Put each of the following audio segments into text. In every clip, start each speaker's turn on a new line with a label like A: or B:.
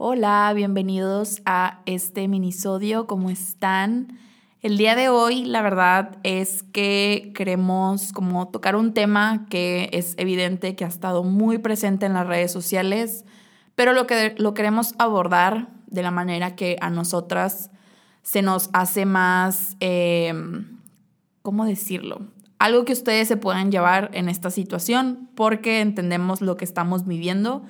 A: Hola, bienvenidos a este minisodio. ¿Cómo están? El día de hoy, la verdad es que queremos como tocar un tema que es evidente que ha estado muy presente en las redes sociales, pero lo que lo queremos abordar de la manera que a nosotras se nos hace más, eh, ¿cómo decirlo? Algo que ustedes se puedan llevar en esta situación porque entendemos lo que estamos viviendo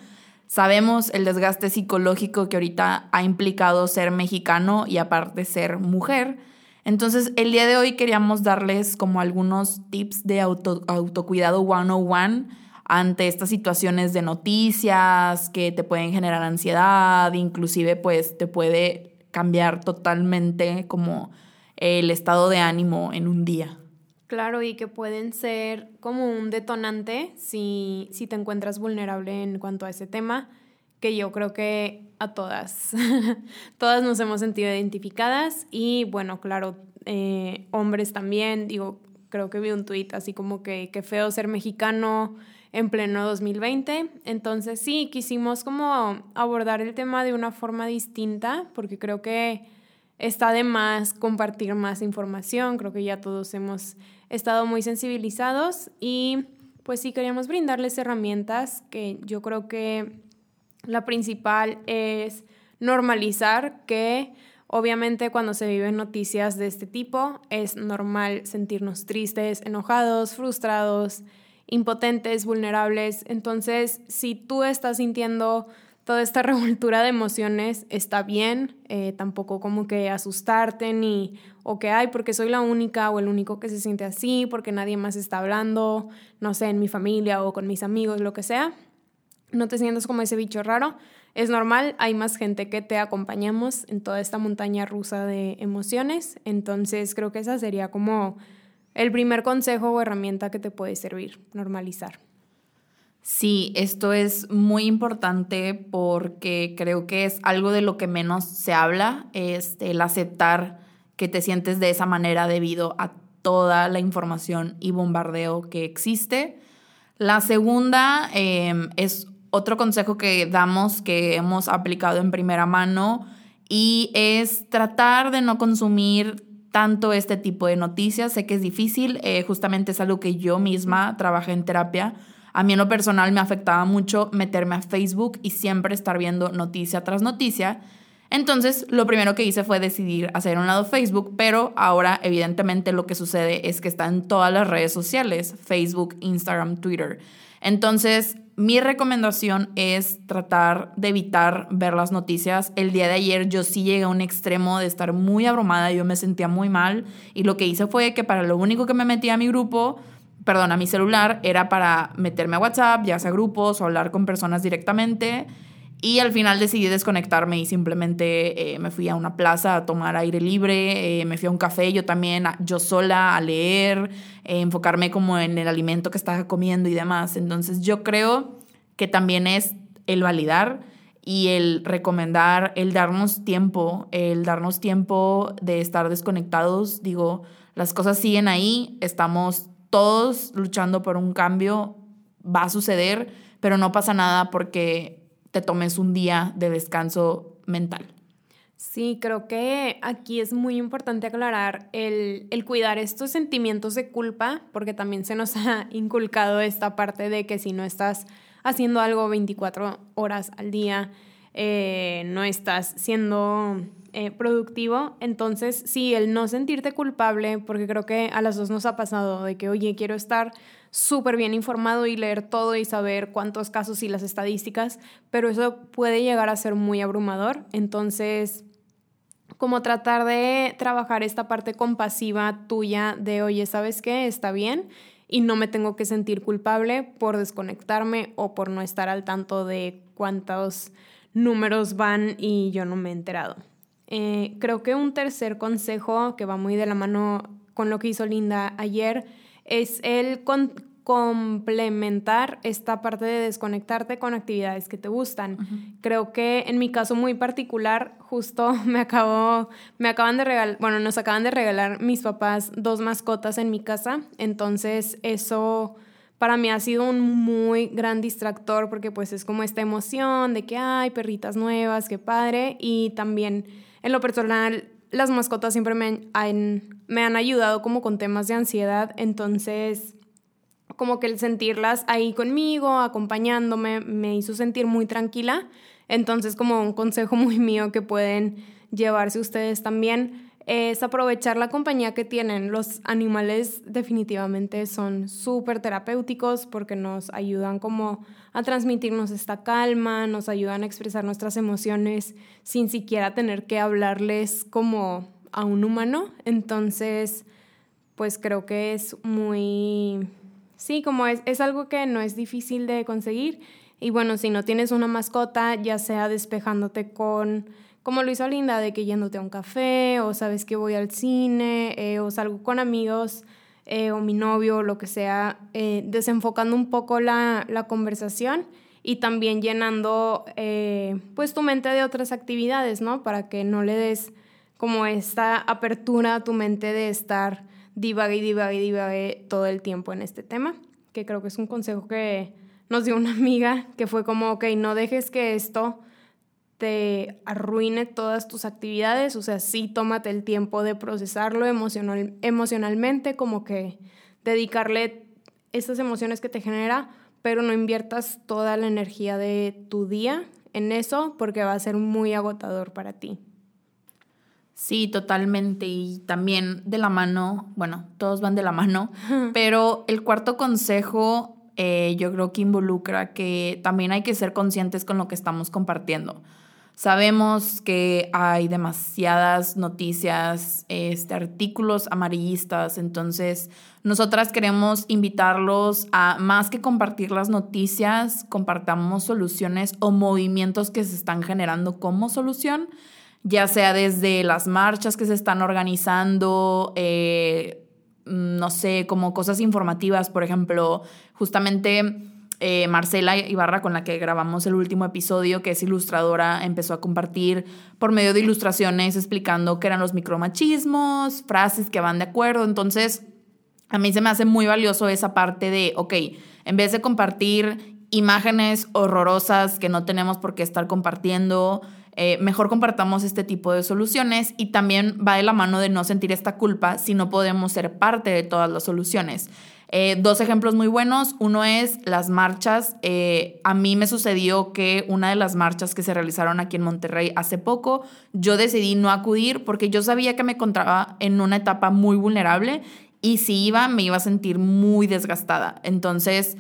A: Sabemos el desgaste psicológico que ahorita ha implicado ser mexicano y aparte ser mujer. Entonces, el día de hoy queríamos darles como algunos tips de auto, autocuidado 101 ante estas situaciones de noticias que te pueden generar ansiedad, inclusive pues te puede cambiar totalmente como el estado de ánimo en un día.
B: Claro, y que pueden ser como un detonante si, si te encuentras vulnerable en cuanto a ese tema, que yo creo que a todas, todas nos hemos sentido identificadas y bueno, claro, eh, hombres también, digo, creo que vi un tuit así como que qué feo ser mexicano en pleno 2020. Entonces sí, quisimos como abordar el tema de una forma distinta, porque creo que está de más compartir más información, creo que ya todos hemos estado muy sensibilizados y pues sí queríamos brindarles herramientas que yo creo que la principal es normalizar que obviamente cuando se viven noticias de este tipo es normal sentirnos tristes, enojados, frustrados, impotentes, vulnerables. Entonces, si tú estás sintiendo toda esta revoltura de emociones está bien, eh, tampoco como que asustarte ni o que hay porque soy la única o el único que se siente así, porque nadie más está hablando, no sé, en mi familia o con mis amigos, lo que sea. No te sientas como ese bicho raro. Es normal, hay más gente que te acompañamos en toda esta montaña rusa de emociones, entonces creo que esa sería como el primer consejo o herramienta que te puede servir, normalizar.
A: Sí, esto es muy importante porque creo que es algo de lo que menos se habla, es el aceptar que te sientes de esa manera debido a toda la información y bombardeo que existe. La segunda em, es otro consejo que damos que hemos aplicado en primera mano y es tratar de no consumir tanto este tipo de noticias. Sé que es difícil, eh, justamente es algo que yo misma trabajé en terapia a mí en lo personal me afectaba mucho meterme a Facebook y siempre estar viendo noticia tras noticia. Entonces, lo primero que hice fue decidir hacer un lado Facebook, pero ahora evidentemente lo que sucede es que está en todas las redes sociales, Facebook, Instagram, Twitter. Entonces, mi recomendación es tratar de evitar ver las noticias. El día de ayer yo sí llegué a un extremo de estar muy abrumada, yo me sentía muy mal y lo que hice fue que para lo único que me metí a mi grupo perdón, a mi celular era para meterme a WhatsApp, ya sea grupos o hablar con personas directamente. Y al final decidí desconectarme y simplemente eh, me fui a una plaza a tomar aire libre, eh, me fui a un café yo también, yo sola, a leer, eh, enfocarme como en el alimento que estaba comiendo y demás. Entonces yo creo que también es el validar y el recomendar, el darnos tiempo, el darnos tiempo de estar desconectados. Digo, las cosas siguen ahí, estamos todos luchando por un cambio, va a suceder, pero no pasa nada porque te tomes un día de descanso mental.
B: Sí, creo que aquí es muy importante aclarar el, el, cuidar estos sentimientos de culpa, porque también se nos ha inculcado esta parte de que si no estás haciendo algo 24 horas al día, eh, no estás siendo eh, productivo. Entonces, sí, el no sentirte culpable, porque creo que a las dos nos ha pasado de que, oye, quiero estar súper bien informado y leer todo y saber cuántos casos y las estadísticas, pero eso puede llegar a ser muy abrumador. Entonces, como tratar de trabajar esta parte compasiva tuya de, oye, ¿sabes qué? Está bien y no me tengo que sentir culpable por desconectarme o por no estar al tanto de cuántos números van y yo no me he enterado. Eh, creo que un tercer consejo que va muy de la mano con lo que hizo Linda ayer es el complementar esta parte de desconectarte con actividades que te gustan. Creo que en mi caso muy particular, justo me acabo, me acaban de regalar, bueno, nos acaban de regalar mis papás dos mascotas en mi casa, entonces eso para mí ha sido un muy gran distractor porque pues es como esta emoción de que hay perritas nuevas, qué padre. Y también en lo personal, las mascotas siempre me han, me han ayudado como con temas de ansiedad. Entonces, como que el sentirlas ahí conmigo, acompañándome, me hizo sentir muy tranquila. Entonces, como un consejo muy mío que pueden llevarse ustedes también es aprovechar la compañía que tienen. Los animales definitivamente son súper terapéuticos porque nos ayudan como a transmitirnos esta calma, nos ayudan a expresar nuestras emociones sin siquiera tener que hablarles como a un humano. Entonces, pues creo que es muy, sí, como es, es algo que no es difícil de conseguir. Y bueno, si no tienes una mascota, ya sea despejándote con como lo hizo Linda, de que yéndote a un café, o sabes que voy al cine, eh, o salgo con amigos, eh, o mi novio, o lo que sea, eh, desenfocando un poco la, la, conversación y también llenando pues tu mente de otras actividades, ¿no? Para que no le des como esta apertura a tu mente de estar divague y divague divague todo el tiempo en este tema, que creo que es un consejo que nos dio una amiga, que fue como, ok, no dejes que esto te arruine todas tus actividades, o sea, sí tómate el tiempo de procesarlo emocional, emocionalmente, como que dedicarle esas emociones que te genera, pero no inviertas toda la energía de tu día en eso porque va a ser muy agotador para ti.
A: Sí, totalmente. Y también de la mano, bueno, todos van de la mano, pero el cuarto consejo eh, yo creo que involucra que también hay que ser conscientes con lo que estamos compartiendo. Sabemos que hay demasiadas noticias, este, artículos amarillistas, entonces nosotras queremos invitarlos a más que compartir las noticias, compartamos soluciones o movimientos que se están generando como solución, ya sea desde las marchas que se están organizando, eh, no sé, como cosas informativas, por ejemplo, justamente eh, Marcela Ibarra, con la que grabamos el último episodio, que es ilustradora, empezó a compartir por medio de ilustraciones explicando qué eran los micromachismos, frases que van de acuerdo. Entonces, a mí se me hace muy valioso esa parte de, ok, en vez de compartir imágenes horrorosas que no tenemos por qué estar compartiendo, eh, mejor compartamos este tipo de soluciones y también va de la mano de no sentir esta culpa si no podemos ser parte de todas las soluciones. Eh, dos ejemplos muy buenos. Uno es las marchas. Eh, a mí me sucedió que una de las marchas que se realizaron aquí en Monterrey hace poco, yo decidí no acudir porque yo sabía que me encontraba en una etapa muy vulnerable y si iba me iba a sentir muy desgastada. Entonces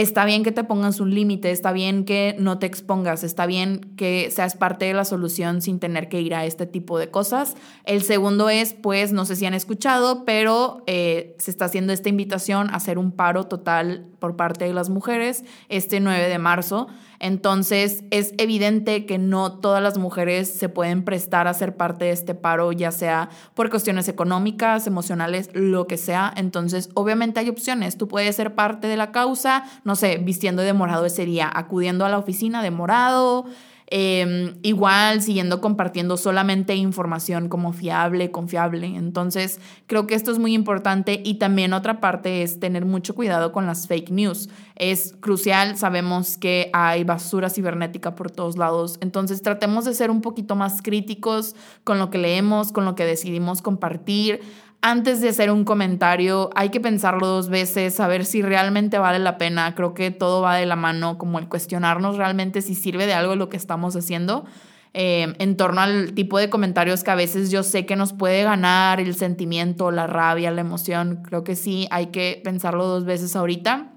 A: está bien que te pongas un límite, está bien que no te expongas, está bien que seas parte de la solución sin tener que ir a este tipo de cosas. El segundo es, pues, no sé si han escuchado, pero eh, se está haciendo esta invitación a hacer un paro total por parte de las mujeres este 9 de marzo. Entonces es evidente que no todas las mujeres se pueden prestar a ser parte de este paro, ya sea por cuestiones económicas, emocionales, lo que sea. Entonces obviamente hay opciones. Tú puedes ser parte de la causa, no sé, vistiendo de morado ese día, acudiendo a la oficina de morado, Em, igual siguiendo compartiendo solamente información como fiable, confiable. Entonces, creo que esto es muy importante y también otra parte es tener mucho cuidado con las fake news. Es crucial, sabemos que hay basura cibernética por todos lados, entonces tratemos de ser un poquito más críticos con lo que leemos, con lo que decidimos compartir antes de hacer un comentario hay que pensarlo dos veces, saber si realmente vale la pena. Creo que todo va de la mano, como el cuestionarnos realmente si sirve de algo lo que estamos haciendo. Eh, en torno al tipo de comentarios que a veces yo sé que nos puede ganar el sentimiento, la rabia, la emoción. Creo que sí, hay que pensarlo dos veces ahorita.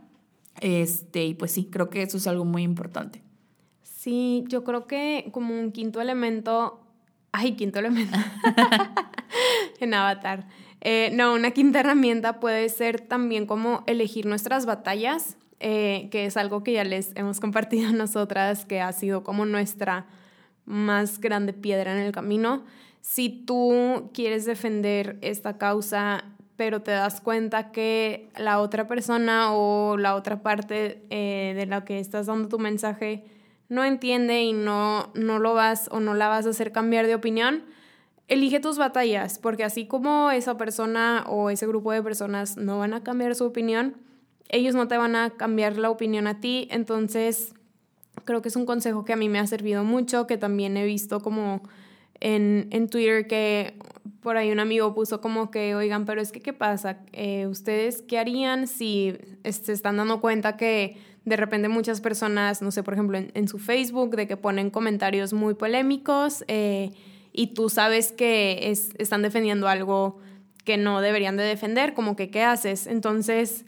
A: Este, y pues sí, creo que eso es algo muy importante.
B: Sí, yo creo que como un quinto elemento, ay, quinto elemento en Avatar. Eh, no, una quinta herramienta puede ser también como elegir nuestras batallas, eh, que es algo que ya les hemos compartido nosotras, que ha sido como nuestra más grande piedra en el camino. Si tú quieres defender esta causa, pero te das cuenta que la otra persona o la otra parte eh, de la que estás dando tu mensaje no entiende y no, no lo vas o no la vas a hacer cambiar de opinión, elige tus batallas, porque así como esa persona o ese grupo de personas no van a cambiar su opinión, ellos no te van a cambiar la opinión a ti, entonces creo que es un consejo que a mí me ha servido mucho, que también he visto como en, en Twitter que por ahí un amigo puso como que, oigan, pero es que, ¿qué pasa? Eh, ¿Ustedes qué harían si se están dando cuenta que de repente muchas personas, no sé, por ejemplo, en, su Facebook, de que ponen comentarios muy polémicos eh, y tú sabes que es, están defendiendo algo que no deberían de defender, como que, ¿qué haces? Entonces,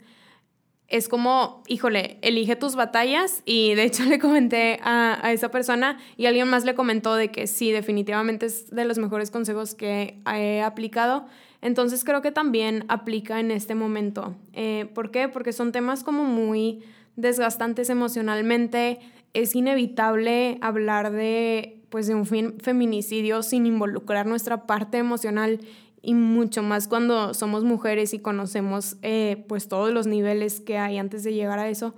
B: es como, híjole, elige tus batallas y de hecho le comenté a, a, esa persona y alguien más le comentó de que sí, definitivamente es de los mejores consejos que he aplicado. Entonces creo que también aplica en este momento. Eh, ¿Por qué? Porque son temas como muy desgastantes emocionalmente. Es inevitable hablar de, pues, de un feminicidio sin involucrar nuestra parte emocional y mucho más cuando somos mujeres y conocemos eh, pues todos los niveles que hay antes de llegar a eso.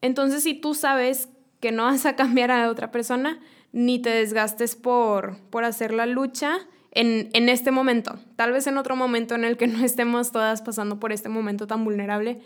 B: Entonces, si tú sabes que no vas a cambiar a otra persona, ni te desgastes por, por hacer la lucha en, en este momento. Tal vez en otro momento en el que no estemos todas pasando por este momento tan vulnerable,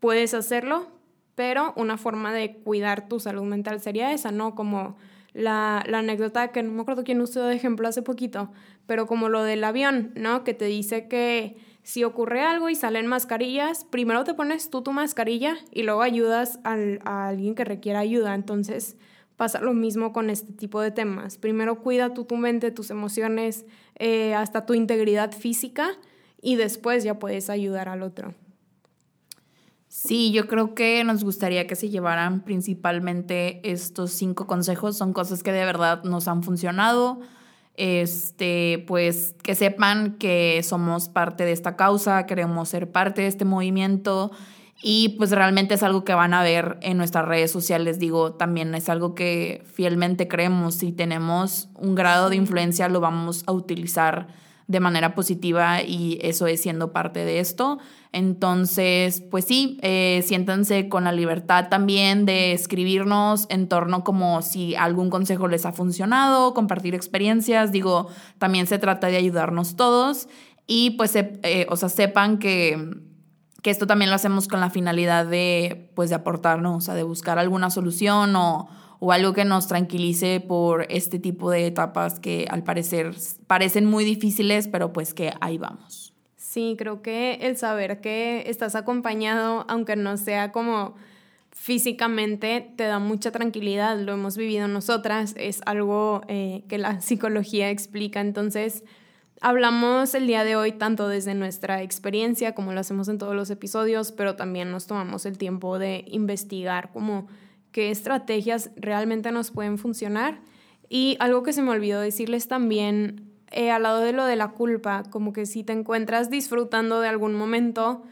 B: puedes hacerlo, pero una forma de cuidar tu salud mental sería esa, ¿no? Como la, anécdota que no me acuerdo quién usó de ejemplo hace poquito, pero como lo del avión, ¿no? Que te dice que si ocurre algo y salen mascarillas, primero te pones tú tu mascarilla y luego ayudas a alguien que requiera ayuda. Entonces pasa lo mismo con este tipo de temas. Primero cuida tú tu mente, tus emociones, eh, hasta tu integridad física y después ya puedes ayudar al otro.
A: Sí, yo creo que nos gustaría que se llevaran principalmente estos cinco consejos. Son cosas que de verdad nos han funcionado. Este, pues que sepan que somos parte de esta causa, queremos ser parte de este movimiento y pues realmente es algo que van a ver en nuestras redes sociales. Digo, también es algo que fielmente creemos. Si tenemos un grado de influencia, lo vamos a utilizar de manera positiva y eso es siendo parte de esto. Entonces, pues sí, eh, siéntanse con la libertad también de escribirnos en torno como si algún consejo les ha funcionado, compartir experiencias. Digo, también se trata de ayudarnos todos y pues, eh, o sea, sepan que, que esto también lo hacemos con la finalidad de, pues, de aportarnos, o sea, de buscar alguna solución o o algo que nos tranquilice por este tipo de etapas que al parecer parecen muy difíciles, pero pues que ahí vamos.
B: Sí, creo que el saber que estás acompañado, aunque no sea como físicamente, te da mucha tranquilidad. Lo hemos vivido nosotras, es algo eh, que la psicología explica. Entonces, hablamos el día de hoy tanto desde nuestra experiencia, como lo hacemos en todos los episodios, pero también nos tomamos el tiempo de investigar como qué estrategias realmente nos pueden funcionar. Y algo que se me olvidó decirles también, eh, al lado de lo de la culpa, como que si te encuentras disfrutando de algún momento,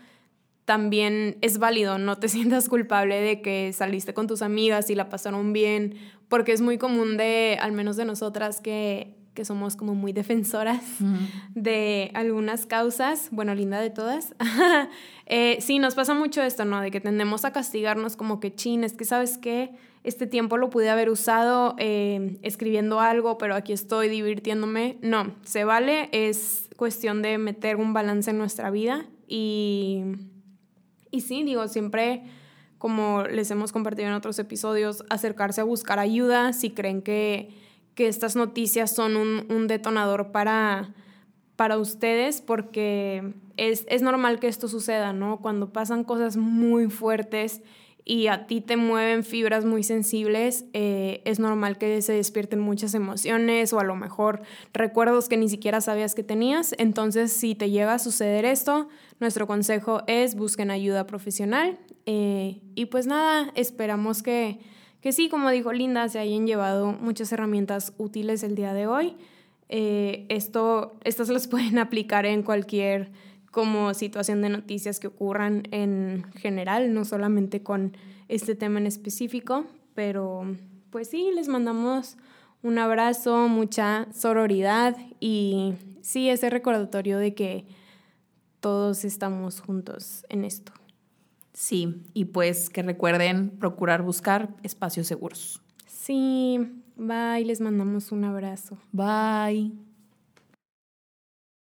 B: también es válido, no te sientas culpable de que saliste con tus amigas y la pasaron bien, porque es muy común de, al menos de nosotras, que que somos como muy defensoras de algunas causas, bueno, linda de todas. eh, sí, nos pasa mucho esto, ¿no? De que tendemos a castigarnos como que, chin, es que sabes qué, este tiempo lo pude haber usado eh, escribiendo algo, pero aquí estoy divirtiéndome. No, se vale, es cuestión de meter un balance en nuestra vida y, y sí, digo, siempre como les hemos compartido en otros episodios, acercarse a buscar ayuda si creen que que estas noticias son un, detonador para, para ustedes porque es, normal que esto suceda, ¿no? Cuando pasan cosas muy fuertes y a ti te mueven fibras muy sensibles, eh, es normal que se despierten muchas emociones o a lo mejor recuerdos que ni siquiera sabías que tenías. Entonces, si te llega a suceder esto, nuestro consejo es busquen ayuda profesional. Eh, y pues nada, esperamos que que sí, como dijo Linda, se hayan llevado muchas herramientas útiles el día de hoy. Eh, esto, estas las pueden aplicar en cualquier como situación de noticias que ocurran en general, no solamente con este tema en específico, pero pues sí, les mandamos un abrazo, mucha sororidad y sí, ese recordatorio de que todos estamos juntos en esto.
A: Sí, y pues que recuerden procurar buscar espacios seguros.
B: Sí, bye, les mandamos un abrazo.
A: Bye.